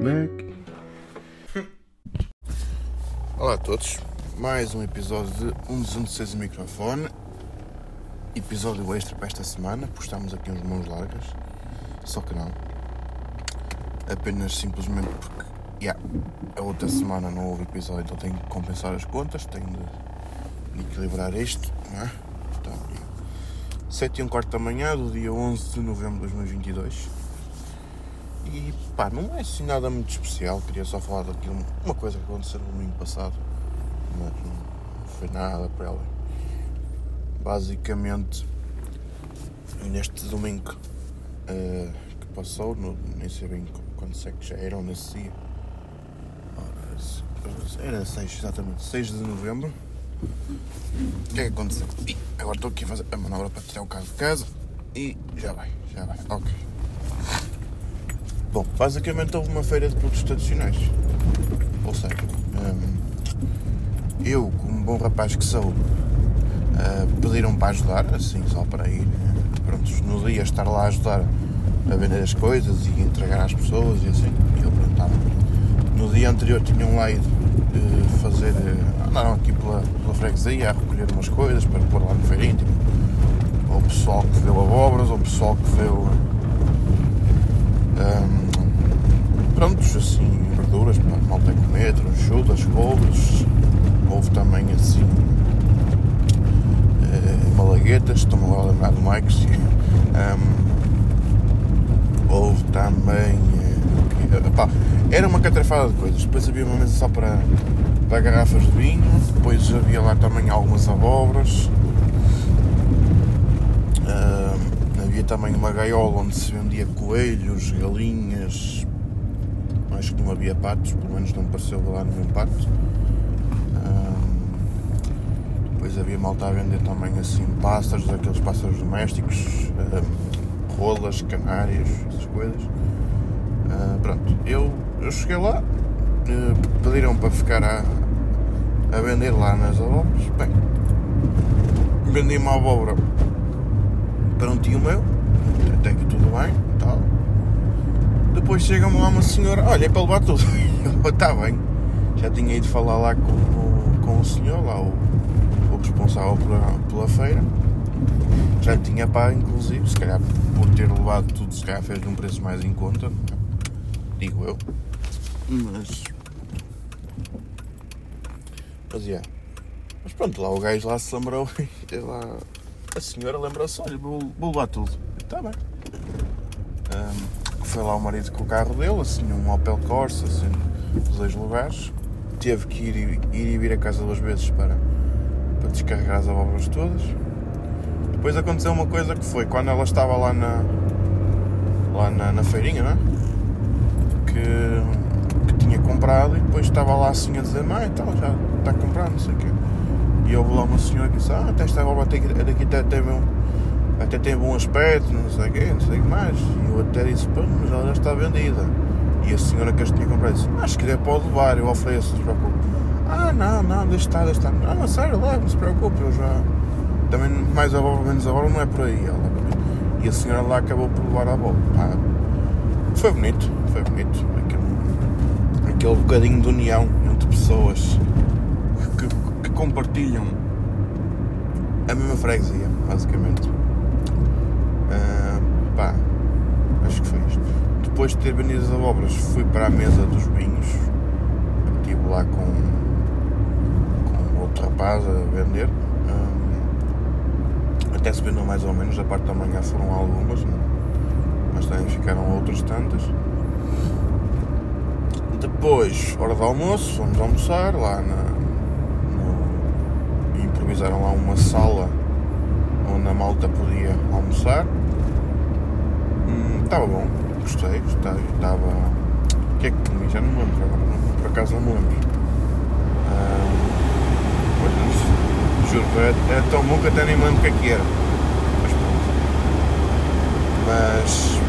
Mac. Olá a todos, mais um episódio de Um dos 116 Microfone. Episódio extra para esta semana, porque estamos aqui uns mãos largas. Só que não. Apenas simplesmente porque yeah, a outra semana não houve episódio, então tenho que compensar as contas, tenho de, de equilibrar isto, não é? Então, 7 e um quarto da manhã do dia 11 de novembro de 2022 e pá, não é assim nada muito especial, queria só falar daquilo, uma coisa que aconteceu no domingo passado, mas não foi nada para ela. Basicamente, neste domingo uh, que passou, no, nem sei bem quando sei que já eram nesse dia, era 6, exatamente, 6 de novembro. O que é que aconteceu? Agora estou aqui a fazer a manobra para tirar o carro de casa e já vai, já vai, ok. Bom, basicamente houve uma feira de produtos tradicionais. Ou seja, hum, eu, como bom rapaz que sou, uh, pediram para ajudar, assim, só para ir, pronto, no dia estar lá a ajudar a vender as coisas e entregar às pessoas e assim. Eu. No dia anterior tinham lá ido uh, fazer, uh, andaram aqui pela, pela freguesia a recolher umas coisas para pôr lá no feirinho, tipo, ou o pessoal que deu abobras, ou o pessoal que deu. Um, prontos, assim, verduras para malta comer, chutas, couves, houve também assim uh, malaguetas, estou-me a lembrar do Mike, um, houve também uh, era uma catrafada de coisas, depois havia uma mesa só para, para garrafas de vinho, depois havia lá também algumas abóboras. Uh, havia também uma gaiola onde se vendia coelhos, galinhas, acho que não havia patos, pelo menos não pareceu lá nenhum pato. Um, depois havia malta a vender também assim pássaros, aqueles pássaros domésticos, um, rolas, canários, essas coisas. Uh, pronto, eu, eu cheguei lá, uh, pediram para ficar a, a vender lá nas abóboras. Bem, vendi uma abóbora para um tio meu, até que tudo bem, tal depois chega-me lá uma senhora, olha, é para levar tudo. Está bem. Já tinha ido falar lá com, o, com o senhor, lá o, o responsável pela, pela feira. Já tinha pago, inclusive, se calhar por ter levado tudo, se calhar fez um preço mais em conta. Digo eu. Mas. Mas, yeah. Mas pronto, lá o gajo lá se lembrou e lá a senhora lembrou-se, olha, vou, vou tudo. Está bem. Um, foi lá o marido com o carro dele, assim, um Opel Corsa, assim, dos dois lugares. Teve que ir, ir e vir a casa duas vezes para, para descarregar as abóboras todas. Depois aconteceu uma coisa que foi quando ela estava lá na, lá na, na feirinha, não é? Que, que tinha comprado e depois estava lá assim a dizer, mãe, então já está comprado, não sei o quê. E houve lá uma senhora que disse, ah, até esta abóbora daqui até teve um até tem bom aspecto, não sei o quê, não sei o que mais. E eu até disse, pô, mas ela já está vendida. E a senhora que as tinha comprado disse, mas se quiser pode levar, eu ofereço, não se preocupe. Ah, não, não, deixa estar, deixa estar. Não, mas sério, leve, não se preocupe, eu já... Também, mais a bola, menos a bola, não é por aí. Ela... E a senhora lá acabou por levar a bola. Foi bonito, foi bonito. Aquele, aquele bocadinho de união entre pessoas compartilham a mesma freguesia, basicamente. Uh, pá, acho que foi isto. Depois de ter vendido as abóboras, fui para a mesa dos vinhos. Estive lá com, com outro rapaz a vender. Uh, até se vendeu mais ou menos, da parte da manhã foram algumas, mas também ficaram outras tantas. Depois, hora do almoço, fomos almoçar lá na. Improvisaram lá uma sala onde a malta podia almoçar. Estava hum, bom, gostei, gostei. Estava. O que é que comi? Já não me lembro agora, por acaso não me lembro. Hum, juro, é, é, tão bom que até nem me lembro o que é que era. Mas pronto. Mas.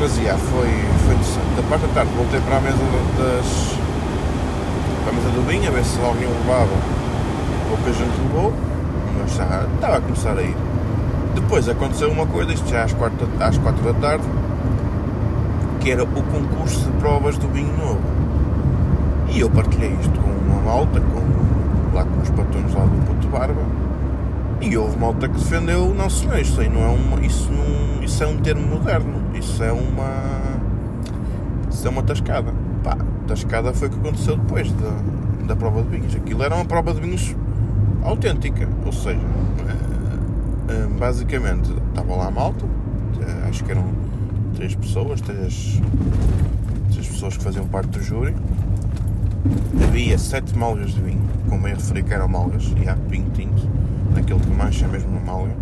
Mas foi, foi interessante. Da parte da tarde voltei para a mesa das. para a mesa do vinho, a ver se alguém levava. Pouca gente levou, mas já estava a começar a ir. Depois aconteceu uma coisa, isto já às 4, às 4 da tarde, que era o concurso de provas do vinho novo. E eu partilhei isto com uma malta, com, lá com os patrões barba. E houve malta que defendeu, não senhor, isso aí não é uma. Isso, não, isso é um termo moderno. Isso é uma. Isso é uma tascada. Pá, tascada foi o que aconteceu depois da, da prova de vinhos. Aquilo era uma prova de vinhos autêntica. Ou seja, eh, eh, basicamente estava lá a malta, eh, acho que eram três pessoas, três, três pessoas que faziam parte do júri. Havia sete malgas de vinho, como eu referi que eram malgas, e há vinho tinto, naquele que mancha mesmo uma malga.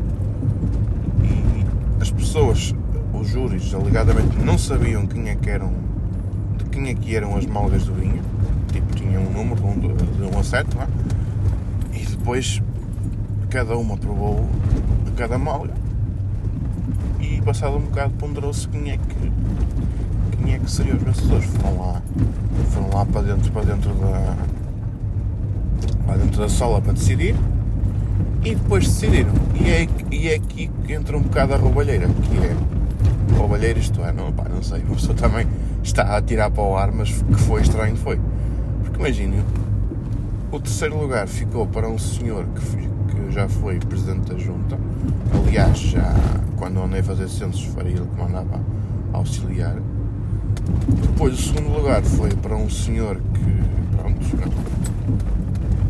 E as pessoas, os júris, alegadamente não sabiam quem é que eram, de quem é que eram as malgas do vinho. Tipo, tinham um número de 1 um a 7, não é? Depois cada uma provou cada malga e passado um bocado ponderou-se quem é que quem é que seriam os vencedores. Foram lá, foram lá para dentro, para dentro da para dentro da sala para decidir e depois decidiram. E é, e é aqui que entra um bocado a roubalheira, que é roubalheira isto é, não, pá, não sei, uma pessoa também está a tirar para o ar, mas que foi estranho foi. Porque imagine, o terceiro lugar ficou para um senhor que, que já foi presidente da junta, aliás, já quando andei a fazer censos foi ele que mandava auxiliar. Depois o segundo lugar foi para um senhor que, pronto,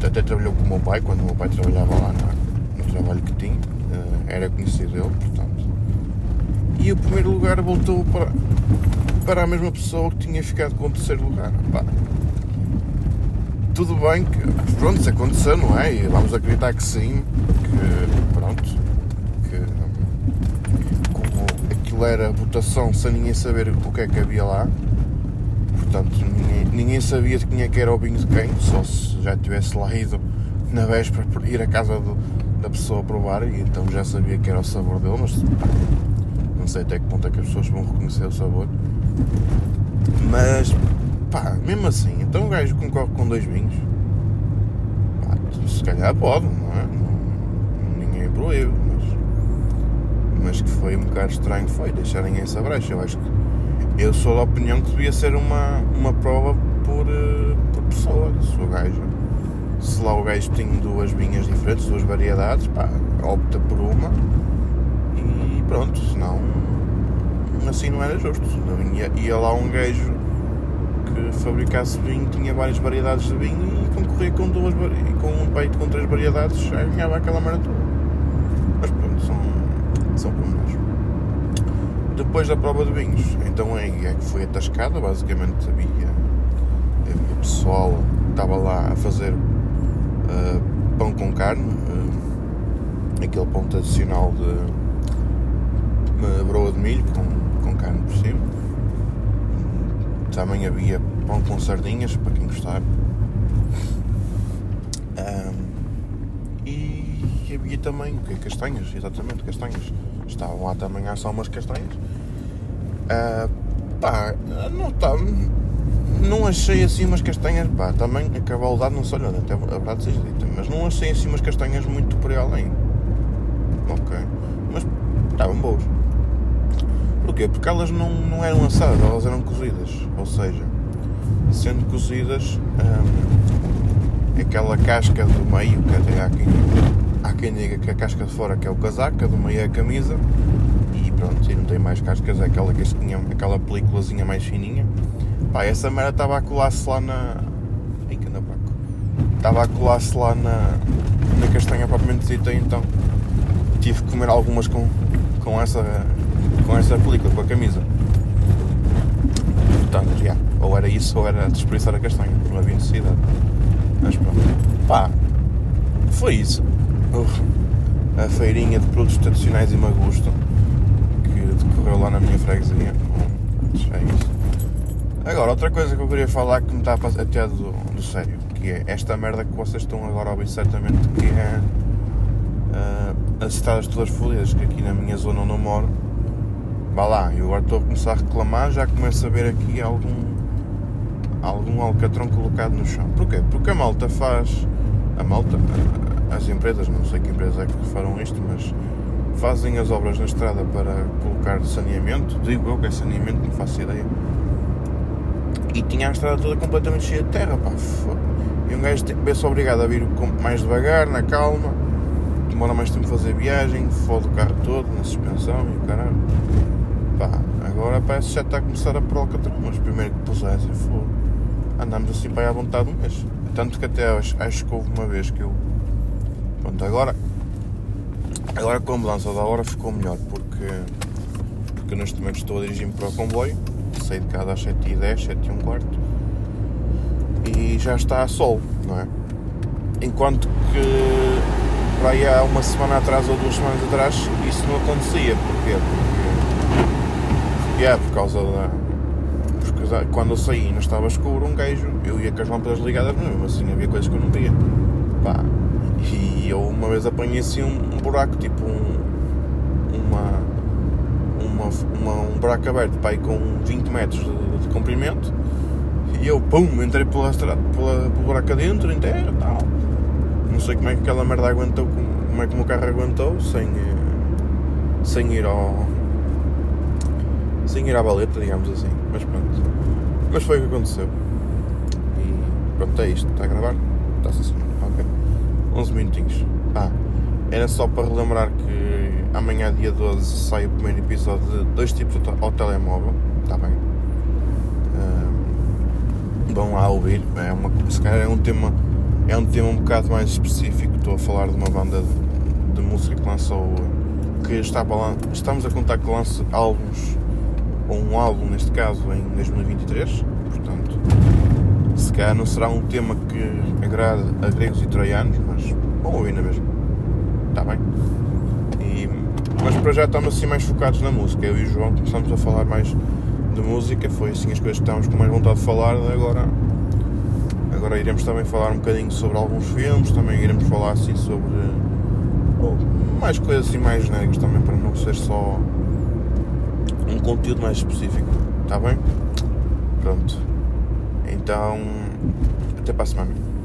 até trabalhou com o meu pai, quando o meu pai trabalhava lá no, no trabalho que tinha, eh, era conhecido dele, portanto. E o primeiro lugar voltou para, para a mesma pessoa que tinha ficado com o terceiro lugar. Pá. Tudo bem que, pronto, isso aconteceu, não é? E vamos acreditar que sim, que, pronto, que como aquilo era votação sem ninguém saber o que é que havia lá, portanto ninguém, ninguém sabia de quem é que era o vinho de quem, só se já tivesse lá ido na véspera ir à casa do, da pessoa a provar e então já sabia que era o sabor dele, mas não sei até que ponto é que as pessoas vão reconhecer o sabor. Mas pá, mesmo assim, então o gajo concorre com dois vinhos. Pá, se calhar pode, não é? Não, ninguém proíbe, mas, mas que foi um bocado estranho foi deixarem essa brecha. Eu acho que eu sou da opinião que devia ser uma, uma prova por, uh, por pessoa. Se o gajo, se lá o gajo tem duas vinhas diferentes, duas variedades, pá, opta por uma e pronto, senão assim não era justo. Ia, ia lá um gajo fabricasse vinho, tinha várias variedades de vinho e concorria com duas com um peito com três variedades, já ganhava aquela maratona. Mas pronto, são, são problemas. Depois da prova de vinhos, então é que foi atascada, basicamente havia, havia pessoal que estava lá a fazer uh, pão com carne, uh, aquele pão tradicional de uh, broa de milho com, com carne por cima. Também havia pão com sardinhas, para quem gostar. e havia também o que Castanhas, exatamente, castanhas. Estavam lá também há só umas castanhas. Uh, pá, não está. Não achei assim umas castanhas, pá, também a cavalidade não sei, até a verdade seja dita, mas não achei assim umas castanhas muito por aí além. Ok. Mas estavam boas. Porquê? Porque elas não, não eram assadas, elas eram cozidas. Ou seja, sendo cozidas, hum, aquela casca do meio, que até há quem, há quem diga que a casca de fora que é o casaco, a do meio é a camisa, e pronto, e não tem mais cascas, é aquela que tinha aquela películazinha mais fininha. Pá, essa merda estava a colar-se lá na. Ai que anda Paco. Estava a colar-se lá na, na castanha propriamente dita, então tive que comer algumas com, com essa com essa película, com a camisa. Portanto, já, ou era isso ou era desperdiçar a castanha, não havia necessidade. Mas pronto, pá, foi isso. Uf, a feirinha de produtos tradicionais e Magusto que decorreu lá na minha freguesia. É isso. Agora, outra coisa que eu queria falar que me está até do, do sério, que é esta merda que vocês estão agora a ouvir certamente, que é uh, as estradas todas fodidas, que aqui na minha zona onde eu moro, vá lá, eu agora estou a começar a reclamar, já começo a ver aqui algum algum alcatrão colocado no chão. Porquê? Porque a malta faz. A malta, as empresas, não sei que empresas é que farão isto, mas fazem as obras na estrada para colocar saneamento. Digo eu que é saneamento, não faço ideia. E tinha a estrada toda completamente cheia de terra, pá. E um gajo vê-se obrigado a vir mais devagar, na calma, demora mais tempo a fazer viagem, fode o carro todo, na suspensão e o caralho. Pá, agora parece que já está a começar a prócata, mas primeiro que pusessem, fogo. Andamos assim para aí à vontade um mês. Tanto que até acho, acho que houve uma vez que eu. Pronto, agora. Agora com a mudança da hora ficou melhor porque. Porque neste momento estou a dirigir-me para o comboio. Saí de casa às 7h10, 7 e um quarto. E já está a sol, não é? Enquanto que para aí há uma semana atrás ou duas semanas atrás isso não acontecia. Porquê? Yeah, por causa da. Porque quando eu saí não estava escuro, um gajo, eu ia com as lâmpadas ligadas, mesmo assim havia coisas que eu não via. Pá. E eu uma vez apanhei assim um, um buraco, tipo um. Uma, uma, uma, um buraco aberto, pá, com 20 metros de, de comprimento. E eu, pum, entrei pela, pela, pelo buraco adentro, terra tal não sei como é que aquela merda aguentou, como é que o meu carro aguentou sem, eh, sem ir ao. Sem ir à baleta, digamos assim. Mas pronto. Mas foi o que aconteceu. E pronto, é isto. Está a gravar? Está-se assim. Ok. 11 minutinhos. Ah, era só para relembrar que amanhã, dia 12, sai o primeiro episódio de dois tipos ao telemóvel. Está bem? Um, vão lá ouvir. É uma, se calhar é um tema é um tema um bocado mais específico. Estou a falar de uma banda de, de música que lançou. que está estamos a contar que lance álbuns, ou um álbum neste caso, em 2023. Portanto, se calhar não será um tema que agrade a gregos e troianos, mas vão ouvir na mesma. Está bem? E, mas para já estamos assim mais focados na música. Eu e o João começamos a falar mais de música, foi assim as coisas que estávamos com mais vontade de falar, agora Agora iremos também falar um bocadinho sobre alguns filmes, também iremos falar assim sobre mais coisas assim mais genéricas também para não ser só um conteúdo mais específico, está bem? Pronto. Então até para a semana.